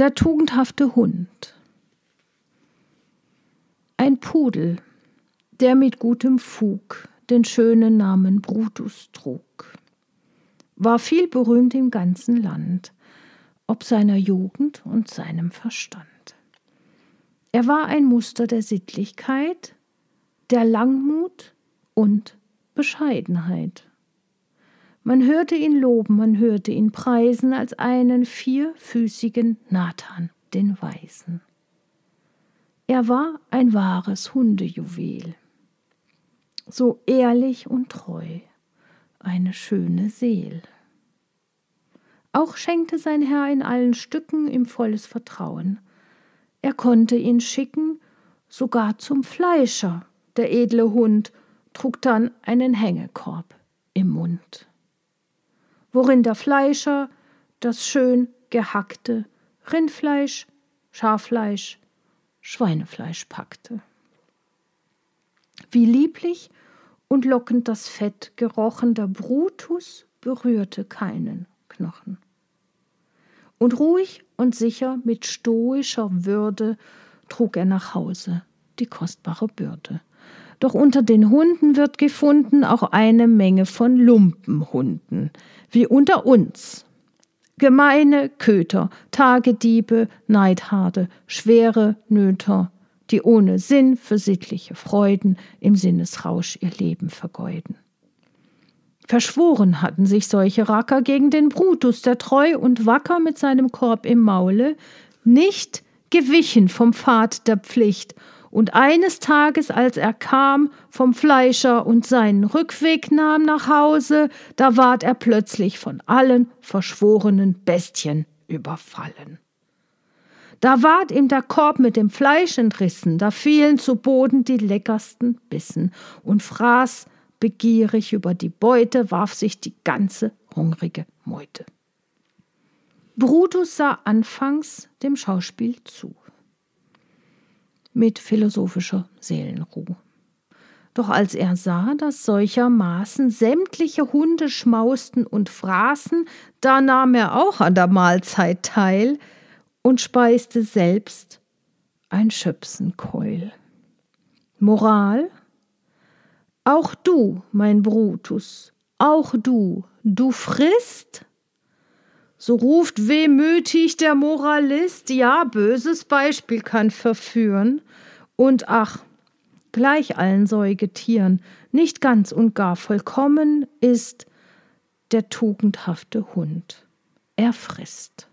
Der tugendhafte Hund. Ein Pudel, der mit gutem Fug den schönen Namen Brutus trug, war viel berühmt im ganzen Land, ob seiner Jugend und seinem Verstand. Er war ein Muster der Sittlichkeit, der Langmut und Bescheidenheit. Man hörte ihn loben, man hörte ihn preisen als einen vierfüßigen Nathan, den Weisen. Er war ein wahres Hundejuwel, so ehrlich und treu, eine schöne Seel. Auch schenkte sein Herr in allen Stücken ihm volles Vertrauen. Er konnte ihn schicken, sogar zum Fleischer. Der edle Hund trug dann einen Hängekorb im Mund worin der Fleischer das schön gehackte Rindfleisch, Schaffleisch, Schweinefleisch packte. Wie lieblich und lockend das Fett gerochen, der Brutus berührte keinen Knochen. Und ruhig und sicher mit stoischer Würde trug er nach Hause die kostbare Bürde. Doch unter den Hunden wird gefunden auch eine Menge von Lumpenhunden, wie unter uns. Gemeine Köter, Tagediebe, Neidharde, schwere Nöter, die ohne Sinn für sittliche Freuden im Sinnesrausch ihr Leben vergeuden. Verschworen hatten sich solche Racker gegen den Brutus, der treu und wacker mit seinem Korb im Maule, nicht gewichen vom Pfad der Pflicht und eines Tages, als er kam vom Fleischer und seinen Rückweg nahm nach Hause, da ward er plötzlich von allen verschworenen Bestien überfallen. Da ward ihm der Korb mit dem Fleisch entrissen, da fielen zu Boden die leckersten Bissen, und fraß begierig über die Beute, warf sich die ganze hungrige Meute. Brutus sah anfangs dem Schauspiel zu mit philosophischer Seelenruhe. Doch als er sah, dass solchermaßen sämtliche Hunde schmausten und fraßen, da nahm er auch an der Mahlzeit teil und speiste selbst ein Schöpsenkeul. Moral Auch du, mein Brutus, auch du, du frisst, so ruft wehmütig der Moralist, ja, böses Beispiel kann verführen. Und ach, gleich allen Säugetieren, nicht ganz und gar vollkommen ist der tugendhafte Hund. Er frisst.